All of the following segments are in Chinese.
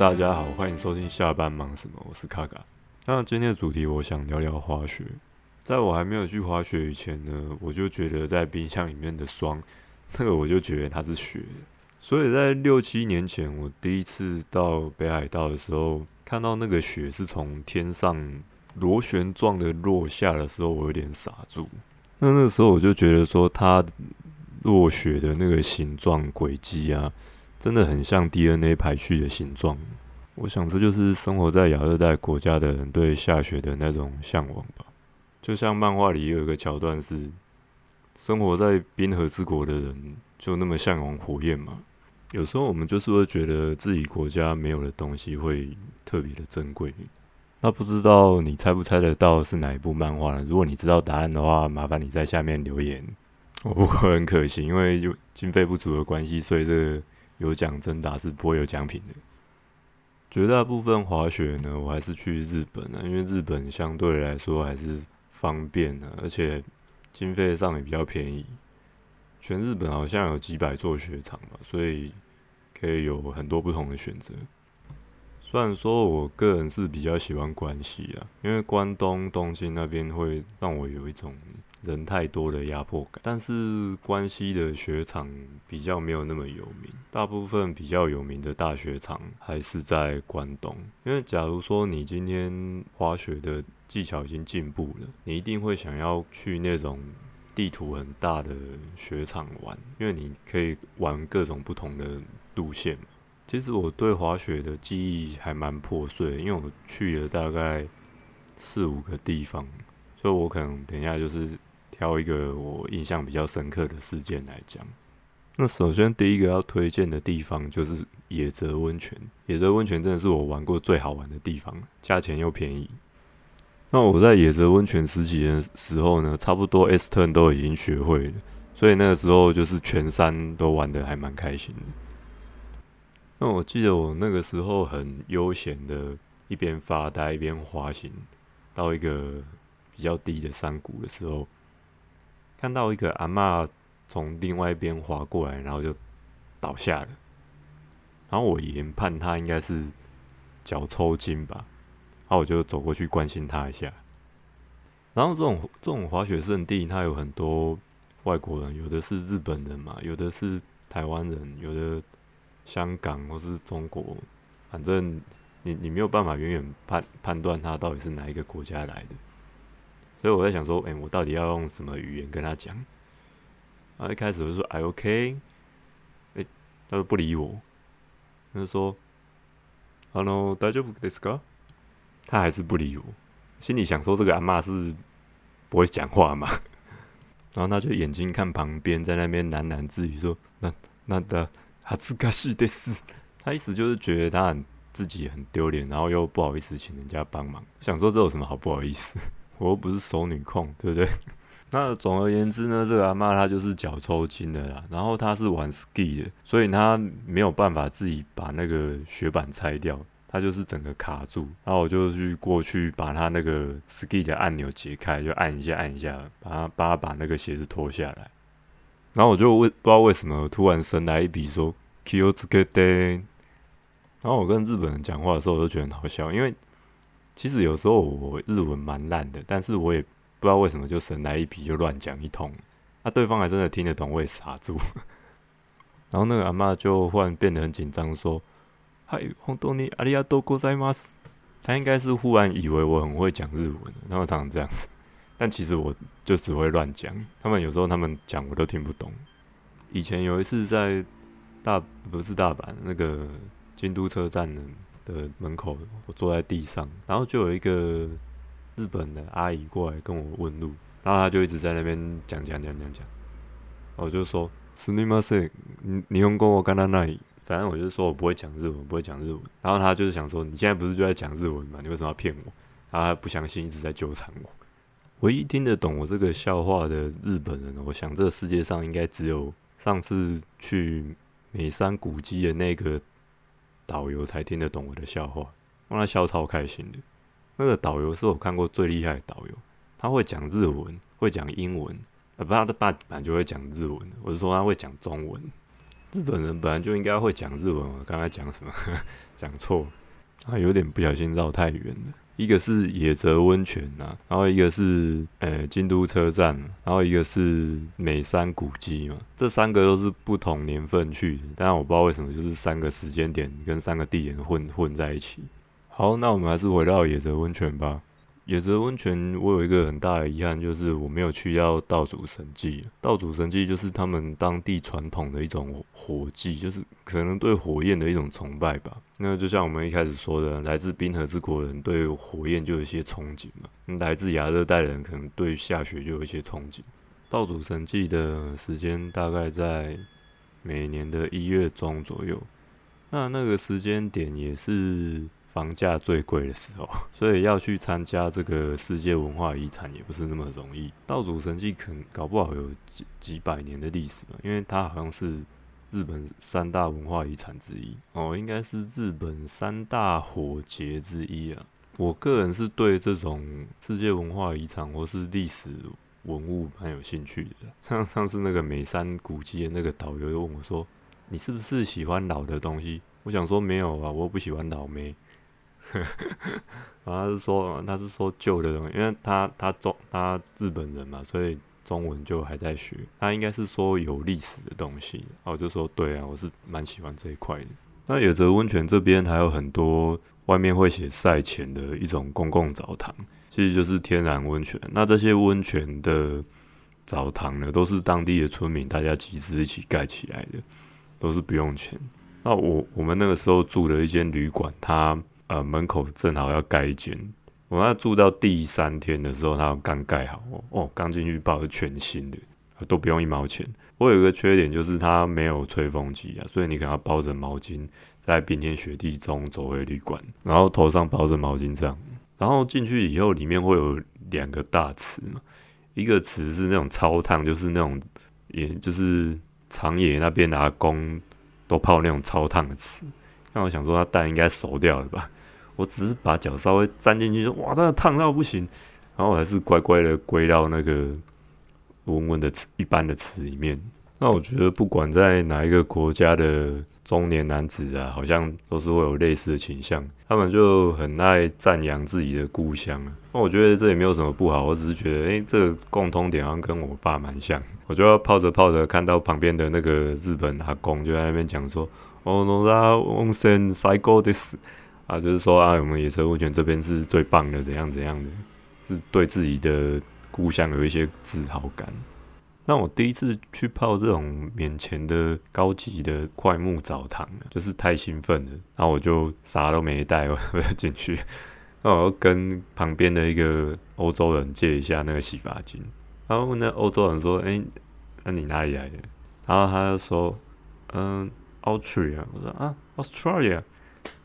大家好，欢迎收听下班忙什么？我是卡卡。那今天的主题，我想聊聊滑雪。在我还没有去滑雪以前呢，我就觉得在冰箱里面的霜，那个我就觉得它是雪。所以在六七年前，我第一次到北海道的时候，看到那个雪是从天上螺旋状的落下的时候，我有点傻住。那那时候我就觉得说，它落雪的那个形状轨迹啊，真的很像 DNA 排序的形状。我想这就是生活在亚热带国家的人对下雪的那种向往吧。就像漫画里有一个桥段是，生活在冰河之国的人就那么向往火焰嘛。有时候我们就是会觉得自己国家没有的东西会特别的珍贵。那不知道你猜不猜得到是哪一部漫画呢？如果你知道答案的话，麻烦你在下面留言。我不会很可惜，因为有经费不足的关系，所以这个有奖征答是不会有奖品的。绝大部分滑雪呢，我还是去日本啊，因为日本相对来说还是方便的，而且经费上也比较便宜。全日本好像有几百座雪场吧，所以可以有很多不同的选择。虽然说我个人是比较喜欢关西啊，因为关东东京那边会让我有一种人太多的压迫感，但是关西的雪场比较没有那么有名，大部分比较有名的大雪场还是在关东。因为假如说你今天滑雪的技巧已经进步了，你一定会想要去那种。地图很大的雪场玩，因为你可以玩各种不同的路线。其实我对滑雪的记忆还蛮破碎，因为我去了大概四五个地方，所以我可能等一下就是挑一个我印象比较深刻的事件来讲。那首先第一个要推荐的地方就是野泽温泉，野泽温泉真的是我玩过最好玩的地方，价钱又便宜。那我在野泽温泉十几的时候呢，差不多 S turn 都已经学会了，所以那个时候就是全山都玩的还蛮开心的。那我记得我那个时候很悠闲的，一边发呆一边滑行，到一个比较低的山谷的时候，看到一个阿嬷从另外一边滑过来，然后就倒下了。然后我研判她应该是脚抽筋吧。然后我就走过去关心他一下。然后这种这种滑雪圣地，它有很多外国人，有的是日本人嘛，有的是台湾人，有的香港或是中国，反正你你没有办法远远判判断他到底是哪一个国家来的。所以我在想说，哎，我到底要用什么语言跟他讲？然后一开始我就说 “I OK”，哎，他说不理我，他就说 “Hello，大丈夫ですか？”他还是不理我，心里想说这个阿妈是不会讲话嘛，然后他就眼睛看旁边，在那边喃喃自语说：“那那的哈兹卡西的事。”他意思就是觉得他很自己很丢脸，然后又不好意思请人家帮忙，想说这有什么好不好意思？ 我又不是熟女控，对不对？那总而言之呢，这个阿妈她就是脚抽筋的啦，然后她是玩 ski 的，所以她没有办法自己把那个雪板拆掉。她就是整个卡住，然后我就去过去把她那个 ski 的按钮解开，就按一下按一下，把她把她把那个鞋子脱下来。然后我就为不知道为什么突然神来一笔说 “kill t o day”。然后我跟日本人讲话的时候，我都觉得很好笑，因为其实有时候我日文蛮烂的，但是我也不知道为什么就神来一笔就乱讲一通，那对方还真的听得懂，我也傻住。然后那个阿妈就忽然变得很紧张说。嗨，红豆泥阿里亚多过在吗？他应该是忽然以为我很会讲日文，他们常常这样子，但其实我就只会乱讲。他们有时候他们讲我都听不懂。以前有一次在大不是大阪那个京都车站呢的的门口，我坐在地上，然后就有一个日本的阿姨过来跟我问路，然后他就一直在那边讲讲讲讲讲，我就说すみません，你你用过我刚刚那里。反正我就是说我不会讲日文，不会讲日文。然后他就是想说，你现在不是就在讲日文吗？你为什么要骗我？然后他不相信，一直在纠缠我。唯一听得懂我这个笑话的日本人，我想这个世界上应该只有上次去美山古迹的那个 导游才听得懂我的笑话，让他笑超开心的。那个导游是我看过最厉害的导游，他会讲日文，会讲英文，啊，不，他的爸本来就会讲日文，我是说他会讲中文。日本人本来就应该会讲日文，我刚才讲什么？讲错，啊，有点不小心绕太远了。一个是野泽温泉呐，然后一个是呃京都车站，然后一个是美山古迹嘛。这三个都是不同年份去的，但我不知道为什么就是三个时间点跟三个地点混混在一起。好，那我们还是回到野泽温泉吧。野泽温泉，我有一个很大的遗憾，就是我没有去到道祖神祭。道祖神祭就是他们当地传统的一种火祭，就是可能对火焰的一种崇拜吧。那就像我们一开始说的，来自冰河之国人对火焰就有一些憧憬嘛。来自亚热带人可能对下雪就有一些憧憬。道祖神祭的时间大概在每年的一月中左右，那那个时间点也是。房价最贵的时候，所以要去参加这个世界文化遗产也不是那么容易。道祖神迹可能搞不好有几几百年的历史吧，因为它好像是日本三大文化遗产之一哦，应该是日本三大火节之一啊。我个人是对这种世界文化遗产或是历史文物蛮有兴趣的。像上次那个美山古迹的那个导游又问我说：“你是不是喜欢老的东西？”我想说没有啊，我不喜欢老然后。他是说他是说旧的东西，因为他他中他日本人嘛，所以中文就还在学。他应该是说有历史的东西，我就说对啊，我是蛮喜欢这一块的。那野泽温泉这边还有很多外面会写赛前的一种公共澡堂，其实就是天然温泉。那这些温泉的澡堂呢，都是当地的村民大家集资一起盖起来的，都是不用钱。那我我们那个时候住的一间旅馆，它呃，门口正好要盖一间，我那住到第三天的时候，它刚盖好哦，刚进去抱是全新的，都不用一毛钱。我有一个缺点就是它没有吹风机啊，所以你可能要包着毛巾在冰天雪地中走回旅馆，然后头上包着毛巾这样。然后进去以后，里面会有两个大池嘛，一个池是那种超烫，就是那种也就是长野那边的阿公都泡那种超烫的池。那我想说，它蛋应该熟掉了吧？我只是把脚稍微粘进去，哇，真的烫到不行。然后我还是乖乖的归到那个温温的池，一般的池里面。那我觉得，不管在哪一个国家的中年男子啊，好像都是会有类似的倾向。他们就很爱赞扬自己的故乡啊。那我觉得这也没有什么不好，我只是觉得，诶，这个共通点好像跟我爸蛮像。我就要泡着泡着，看到旁边的那个日本阿公就在那边讲说：“哦，那温泉最高的是。”啊，就是说啊，我们野车温泉这边是最棒的，怎样怎样的，是对自己的故乡有一些自豪感。那我第一次去泡这种免钱的高级的快木澡堂，就是太兴奋了，然后我就啥都没带，我 就进去，那我跟旁边的一个欧洲人借一下那个洗发精，然后那欧洲人说：“哎，那你哪里来的？”然后他就说：“嗯，Australia。”我说：“啊，Australia。”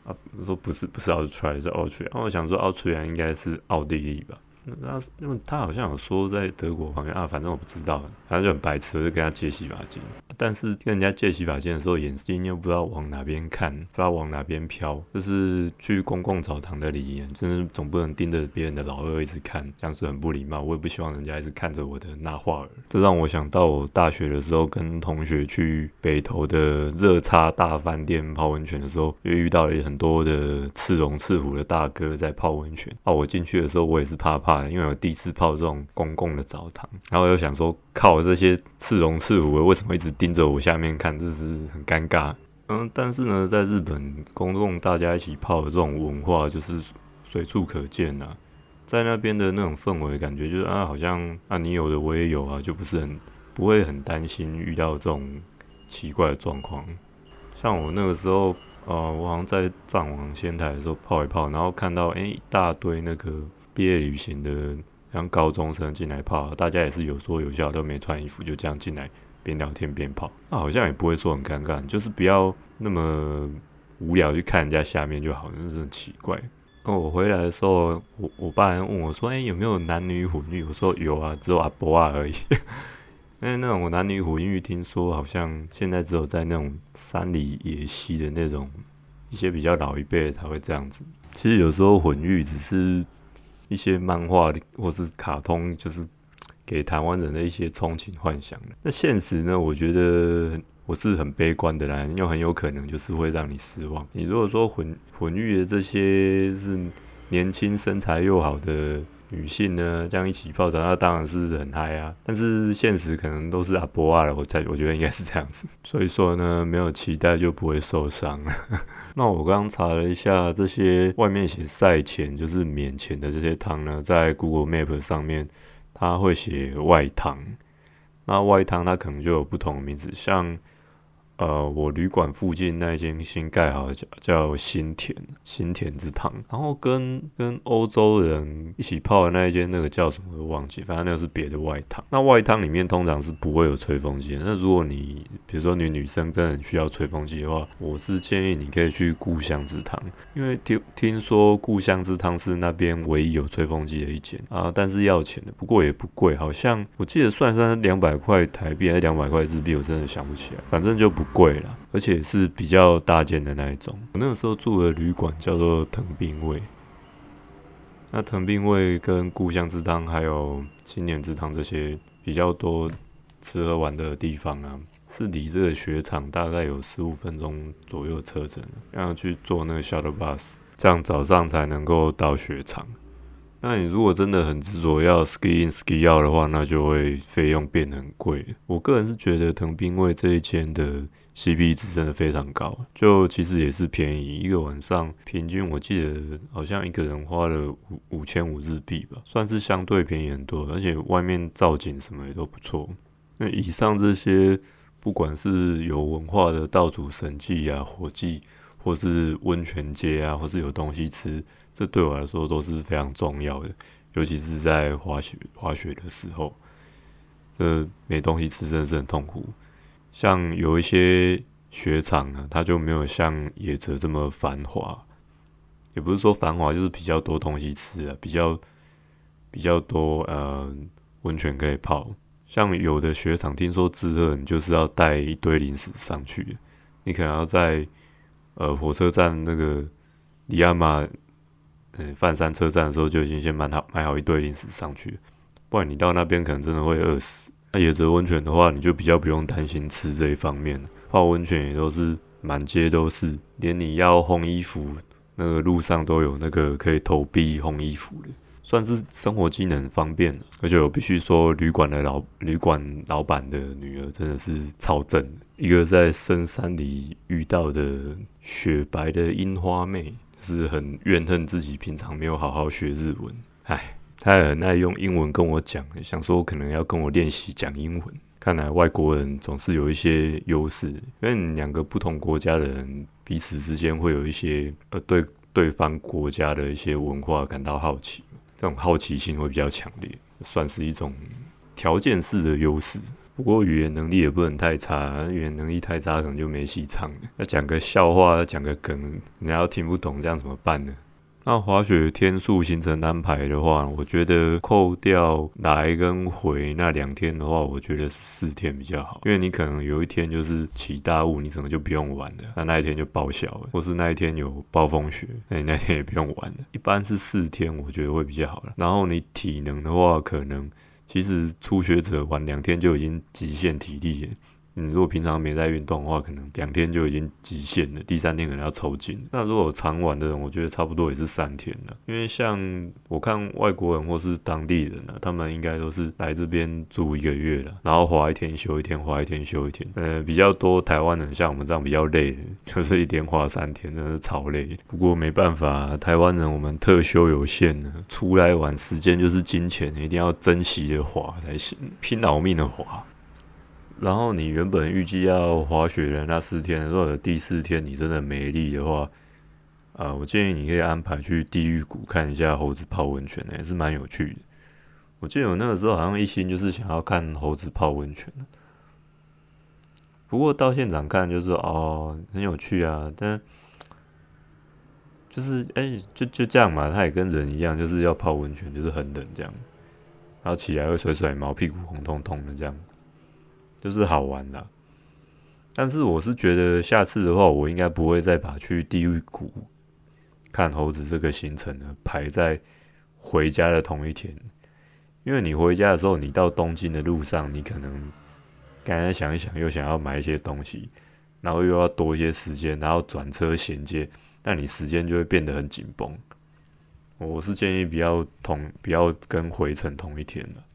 啊，说不是不是奥特莱是奥特莱，那我想说奥特莱应该是奥地利吧。那因为他好像有说在德国旁边啊，反正我不知道，反正就很白痴，我就跟他借洗发精。但是跟人家借洗发精的时候，眼睛又不知道往哪边看，不知道往哪边飘。这是去公共澡堂的礼仪，真是总不能盯着别人的老二一直看，这样是很不礼貌。我也不希望人家一直看着我的那画儿。这让我想到我大学的时候跟同学去北投的热叉大饭店泡温泉的时候，又遇到了很多的赤龙赤虎的大哥在泡温泉。啊，我进去的时候我也是怕怕。因为我第一次泡这种公共的澡堂，然后又想说，靠这些赤龙赤虎的，为什么一直盯着我下面看？这是很尴尬。嗯，但是呢，在日本公众大家一起泡的这种文化，就是随处可见呐。在那边的那种氛围感觉，就是啊，好像啊，你有的我也有啊，就不是很不会很担心遇到这种奇怪的状况。像我那个时候，呃，我好像在藏王仙台的时候泡一泡，然后看到哎一大堆那个。毕业旅行的像高中生进来泡，大家也是有说有笑，都没穿衣服，就这样进来边聊天边泡，那好像也不会说很尴尬，就是不要那么无聊去看人家下面就好，真是很奇怪。那我回来的时候，我我爸还问我说：“哎，有没有男女混浴？”我说：“有啊，只有阿伯啊而已。”因为那种男女混浴，听说好像现在只有在那种山里野溪的那种一些比较老一辈才会这样子。其实有时候混浴只是。一些漫画或是卡通，就是给台湾人的一些憧憬幻想。那现实呢？我觉得我是很悲观的啦，又很有可能就是会让你失望。你如果说混混浴的这些是年轻身材又好的女性呢，这样一起泡澡，那当然是很嗨啊。但是现实可能都是阿波啊了，我在我觉得应该是这样子。所以说呢，没有期待就不会受伤。那我刚刚查了一下，这些外面写赛前就是免钱的这些汤呢，在 Google Map 上面它会写外汤。那外汤它可能就有不同的名字，像。呃，我旅馆附近那间新盖好的叫叫新田新田之汤，然后跟跟欧洲人一起泡的那一间那个叫什么我忘记，反正那个是别的外汤。那外汤里面通常是不会有吹风机的。那如果你比如说女女生真的很需要吹风机的话，我是建议你可以去故乡之汤，因为听听说故乡之汤是那边唯一有吹风机的一间啊，但是要钱的，不过也不贵，好像我记得算算两百块台币还是两百块日币，我真的想不起来，反正就不。贵了，而且是比较大件的那一种。我那个时候住的旅馆叫做藤兵卫，那藤兵卫跟故乡之汤还有青年之汤这些比较多吃喝玩的地方啊，是离这个雪场大概有十五分钟左右车程，要去坐那个 shuttle bus，这样早上才能够到雪场。那你如果真的很执着要 ski in ski out 的话，那就会费用变得很贵。我个人是觉得藤兵卫这一间的 CP 值真的非常高，就其实也是便宜，一个晚上平均我记得好像一个人花了五五千五日币吧，算是相对便宜很多，而且外面造景什么也都不错。那以上这些不管是有文化的道主神迹啊、火祭，或是温泉街啊，或是有东西吃。这对我来说都是非常重要的，尤其是在滑雪滑雪的时候，呃，没东西吃真的是很痛苦。像有一些雪场啊，它就没有像野泽这么繁华，也不是说繁华，就是比较多东西吃啊，比较比较多呃温泉可以泡。像有的雪场，听说自热，你就是要带一堆零食上去，你可能要在呃火车站那个里亚马。嗯，泛山车站的时候就已经先买好买好一堆零食上去，不然你到那边可能真的会饿死。那野泽温泉的话，你就比较不用担心吃这一方面泡温泉也都是满街都是，连你要烘衣服那个路上都有那个可以投币烘衣服的，算是生活机能方便而且我必须说，旅馆的老旅馆老板的女儿真的是超正，一个在深山里遇到的雪白的樱花妹。是很怨恨自己平常没有好好学日文，唉，他也很爱用英文跟我讲，想说可能要跟我练习讲英文。看来外国人总是有一些优势，因为两个不同国家的人彼此之间会有一些呃对对方国家的一些文化感到好奇，这种好奇心会比较强烈，算是一种条件式的优势。不过语言能力也不能太差，语言能力太差可能就没戏唱了。要讲个笑话，讲个梗，人家听不懂，这样怎么办呢？那滑雪天数行程安排的话，我觉得扣掉来跟回那两天的话，我觉得是四天比较好。因为你可能有一天就是起大雾，你可能就不用玩了，那那一天就报销了；或是那一天有暴风雪，那你那天也不用玩了。一般是四天，我觉得会比较好了。然后你体能的话，可能。其实初学者玩两天就已经极限体力了。你如果平常没在运动的话，可能两天就已经极限了，第三天可能要抽筋。那如果常玩的人，我觉得差不多也是三天了。因为像我看外国人或是当地人呢，他们应该都是来这边住一个月了，然后滑一天休一天，滑一天休一天。呃，比较多台湾人像我们这样比较累，就是一天滑三天，真的是超累。不过没办法，台湾人我们特休有限呢，出来玩时间就是金钱，一定要珍惜的滑才行，拼老命的滑。然后你原本预计要滑雪的那四天，如果第四天你真的没力的话，啊，我建议你可以安排去地狱谷看一下猴子泡温泉，也是蛮有趣的。我记得我那个时候好像一心就是想要看猴子泡温泉不过到现场看就是哦很有趣啊，但就是哎就就这样嘛，它也跟人一样，就是要泡温泉，就是很冷这样，然后起来会甩甩毛，屁股红彤彤的这样。就是好玩啦，但是我是觉得下次的话，我应该不会再把去地狱谷看猴子这个行程呢排在回家的同一天，因为你回家的时候，你到东京的路上，你可能刚才想一想，又想要买一些东西，然后又要多一些时间，然后转车衔接，那你时间就会变得很紧绷。我是建议不要同不要跟回程同一天了。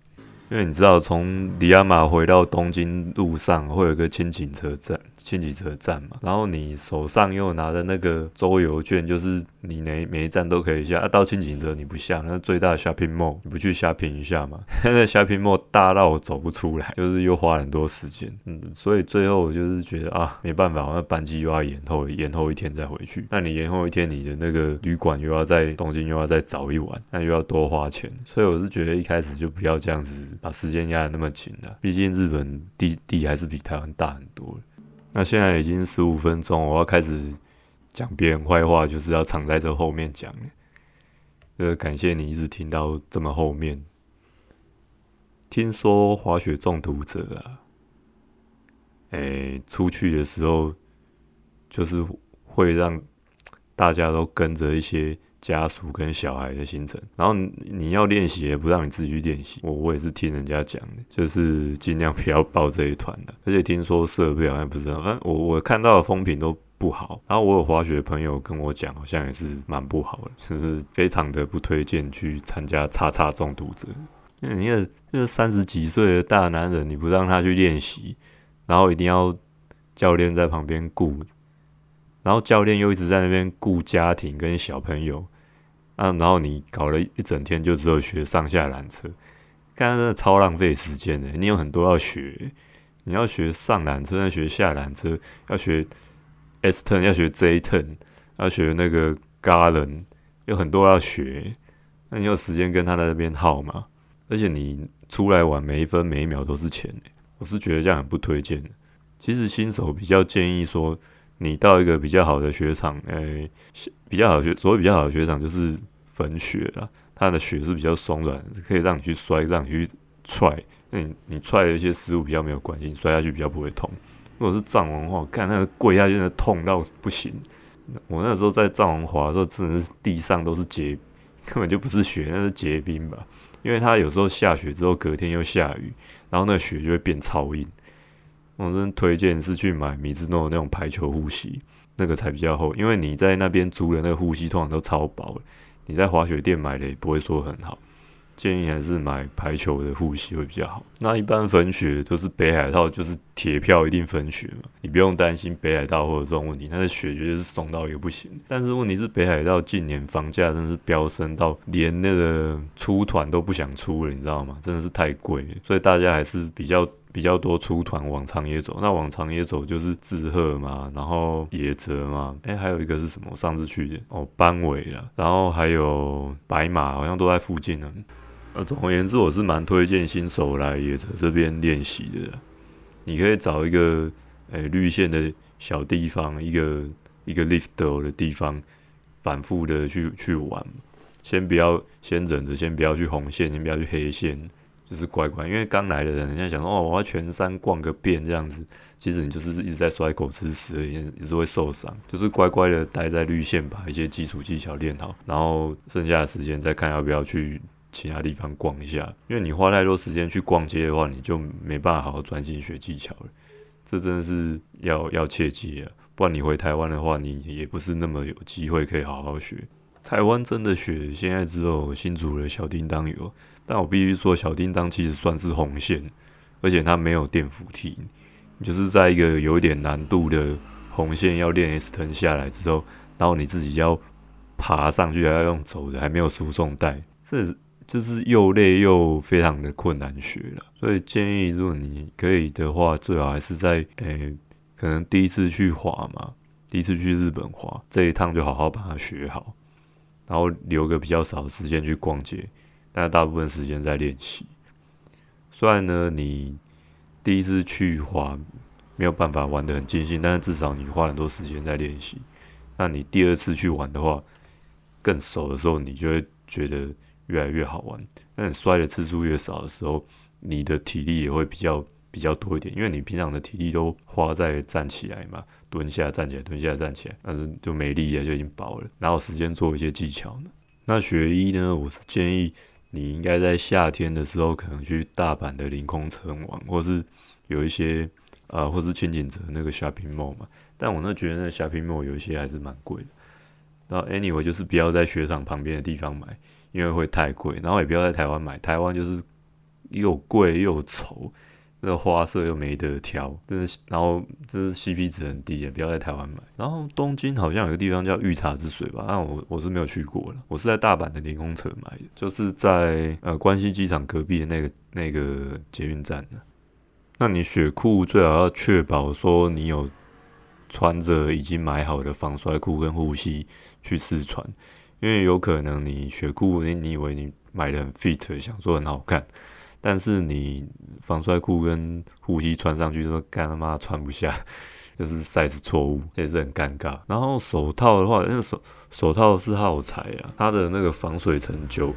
因为你知道，从里亚马回到东京路上会有一个轻井车站。轻几车站嘛，然后你手上又拿着那个周游券，就是你每每一站都可以下。啊，到轻井泽你不下，那最大的 shopping mall 你不去 shopping 一下吗？那 shopping mall 大到我走不出来，就是又花很多时间。嗯，所以最后我就是觉得啊，没办法，那班机又要延后，延后一天再回去。那你延后一天，你的那个旅馆又要在东京又要再找一晚，那又要多花钱。所以我是觉得一开始就不要这样子把时间压得那么紧了。毕竟日本地地还是比台湾大很多。那现在已经十五分钟，我要开始讲别人坏话，就是要藏在这后面讲。呃，感谢你一直听到这么后面。听说滑雪中毒者啊，哎，出去的时候就是会让大家都跟着一些。家属跟小孩的行程，然后你要练习也不让你自己去练习，我我也是听人家讲的，就是尽量不要报这一团的。而且听说设备好像不是，反正我我看到的风评都不好。然后我有滑雪朋友跟我讲，好像也是蛮不好的，就是非常的不推荐去参加叉叉中毒者。因为你个就是三十几岁的大男人，你不让他去练习，然后一定要教练在旁边顾。然后教练又一直在那边顾家庭跟小朋友，啊，然后你搞了一整天就只有学上下缆车，刚刚真的超浪费时间的。你有很多要学，你要学上缆车，要学下缆车，要学 S turn，要学 J turn，要学那个 Garden，有很多要学。那你有时间跟他在那边耗吗？而且你出来玩，每一分每一秒都是钱，我是觉得这样很不推荐的。其实新手比较建议说。你到一个比较好的雪场，诶，比较好的雪，所谓比较好的雪场就是粉雪啊，它的雪是比较松软，可以让你去摔，让你去踹。那你你踹的一些失误比较没有关系，摔下去比较不会痛。如果是藏王的话，我看那个跪下去的痛到不行。我那时候在藏王滑的时候，真的是地上都是结，根本就不是雪，那是结冰吧？因为它有时候下雪之后，隔天又下雨，然后那雪就会变超硬。我真推荐是去买米兹诺那种排球护膝，那个才比较厚。因为你在那边租的那个护膝通常都超薄，你在滑雪店买的也不会说很好。建议还是买排球的护膝会比较好。那一般粉雪都是北海道，就是铁票一定粉雪嘛，你不用担心北海道或者这种问题。它的雪绝对是松到也不行。但是问题是北海道近年房价真的是飙升到连那个出团都不想出了，你知道吗？真的是太贵，所以大家还是比较。比较多出团往长野走，那往长野走就是志贺嘛，然后野泽嘛，哎，还有一个是什么？上次去的哦，班尾了，然后还有白马，好像都在附近呢。呃，总而言之，我是蛮推荐新手来野泽这边练习的。你可以找一个诶绿线的小地方，一个一个 lift 的地方，反复的去去玩。先不要，先忍着，先不要去红线，先不要去黑线。就是乖乖，因为刚来的人，人家想说哦，我要全山逛个遍这样子，其实你就是一直在摔狗吃屎而已，也是会受伤。就是乖乖的待在绿线，把一些基础技巧练好，然后剩下的时间再看要不要去其他地方逛一下。因为你花太多时间去逛街的话，你就没办法好好专心学技巧了。这真的是要要切记啊，不然你回台湾的话，你也不是那么有机会可以好好学。台湾真的雪，现在只有新竹的小叮当有。但我必须说，小叮当其实算是红线，而且它没有电扶梯，就是在一个有点难度的红线要练 S 腾下来之后，然后你自己要爬上去，还要用走的，还没有输送带，这就是又累又非常的困难学了。所以建议，如果你可以的话，最好还是在诶，可能第一次去滑嘛，第一次去日本滑，这一趟就好好把它学好，然后留个比较少时间去逛街。但大部分时间在练习。虽然呢，你第一次去滑没有办法玩得很尽兴，但是至少你花很多时间在练习。那你第二次去玩的话，更熟的时候，你就会觉得越来越好玩。那你摔的次数越少的时候，你的体力也会比较比较多一点，因为你平常的体力都花在站起来嘛，蹲下站起来，蹲下站起来，但是就没力了，就已经饱了，哪有时间做一些技巧呢？那学医呢，我是建议。你应该在夏天的时候，可能去大阪的凌空城玩，或是有一些呃，或是千景泽那个 shopping mall 嘛，但我那觉得那 shopping mall 有一些还是蛮贵的。然后 anyway 就是不要在雪场旁边的地方买，因为会太贵。然后也不要在台湾买，台湾就是又贵又丑。那个花色又没得挑，真是，然后这是 CP 值很低也，不要在台湾买。然后东京好像有个地方叫御茶之水吧，那我我是没有去过了，我是在大阪的连空城买的，就是在呃关西机场隔壁的那个那个捷运站的。那你雪裤最好要确保说你有穿着已经买好的防摔裤跟护膝去试穿，因为有可能你雪裤你你以为你买的很 fit，想说很好看。但是你防摔裤跟护膝穿上去，说干他妈穿不下，就是 size 错误，也是很尴尬。然后手套的话，那个手手套是耗材啊，它的那个防水层久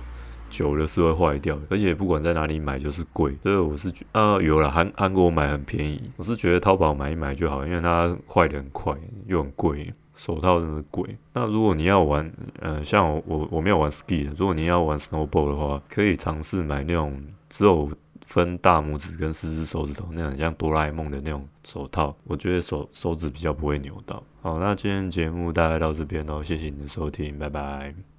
久了是会坏掉，而且不管在哪里买就是贵。所以我是觉呃有了韩韩国买很便宜，我是觉得淘宝买一买就好，因为它坏的很快又很贵。手套真的贵。那如果你要玩，呃，像我我我没有玩 ski 的，如果你要玩 snowboard 的话，可以尝试买那种只有分大拇指跟四只手指头那种像哆啦 A 梦的那种手套，我觉得手手指比较不会扭到。好，那今天节目大概到这边喽，谢谢你的收听，拜拜。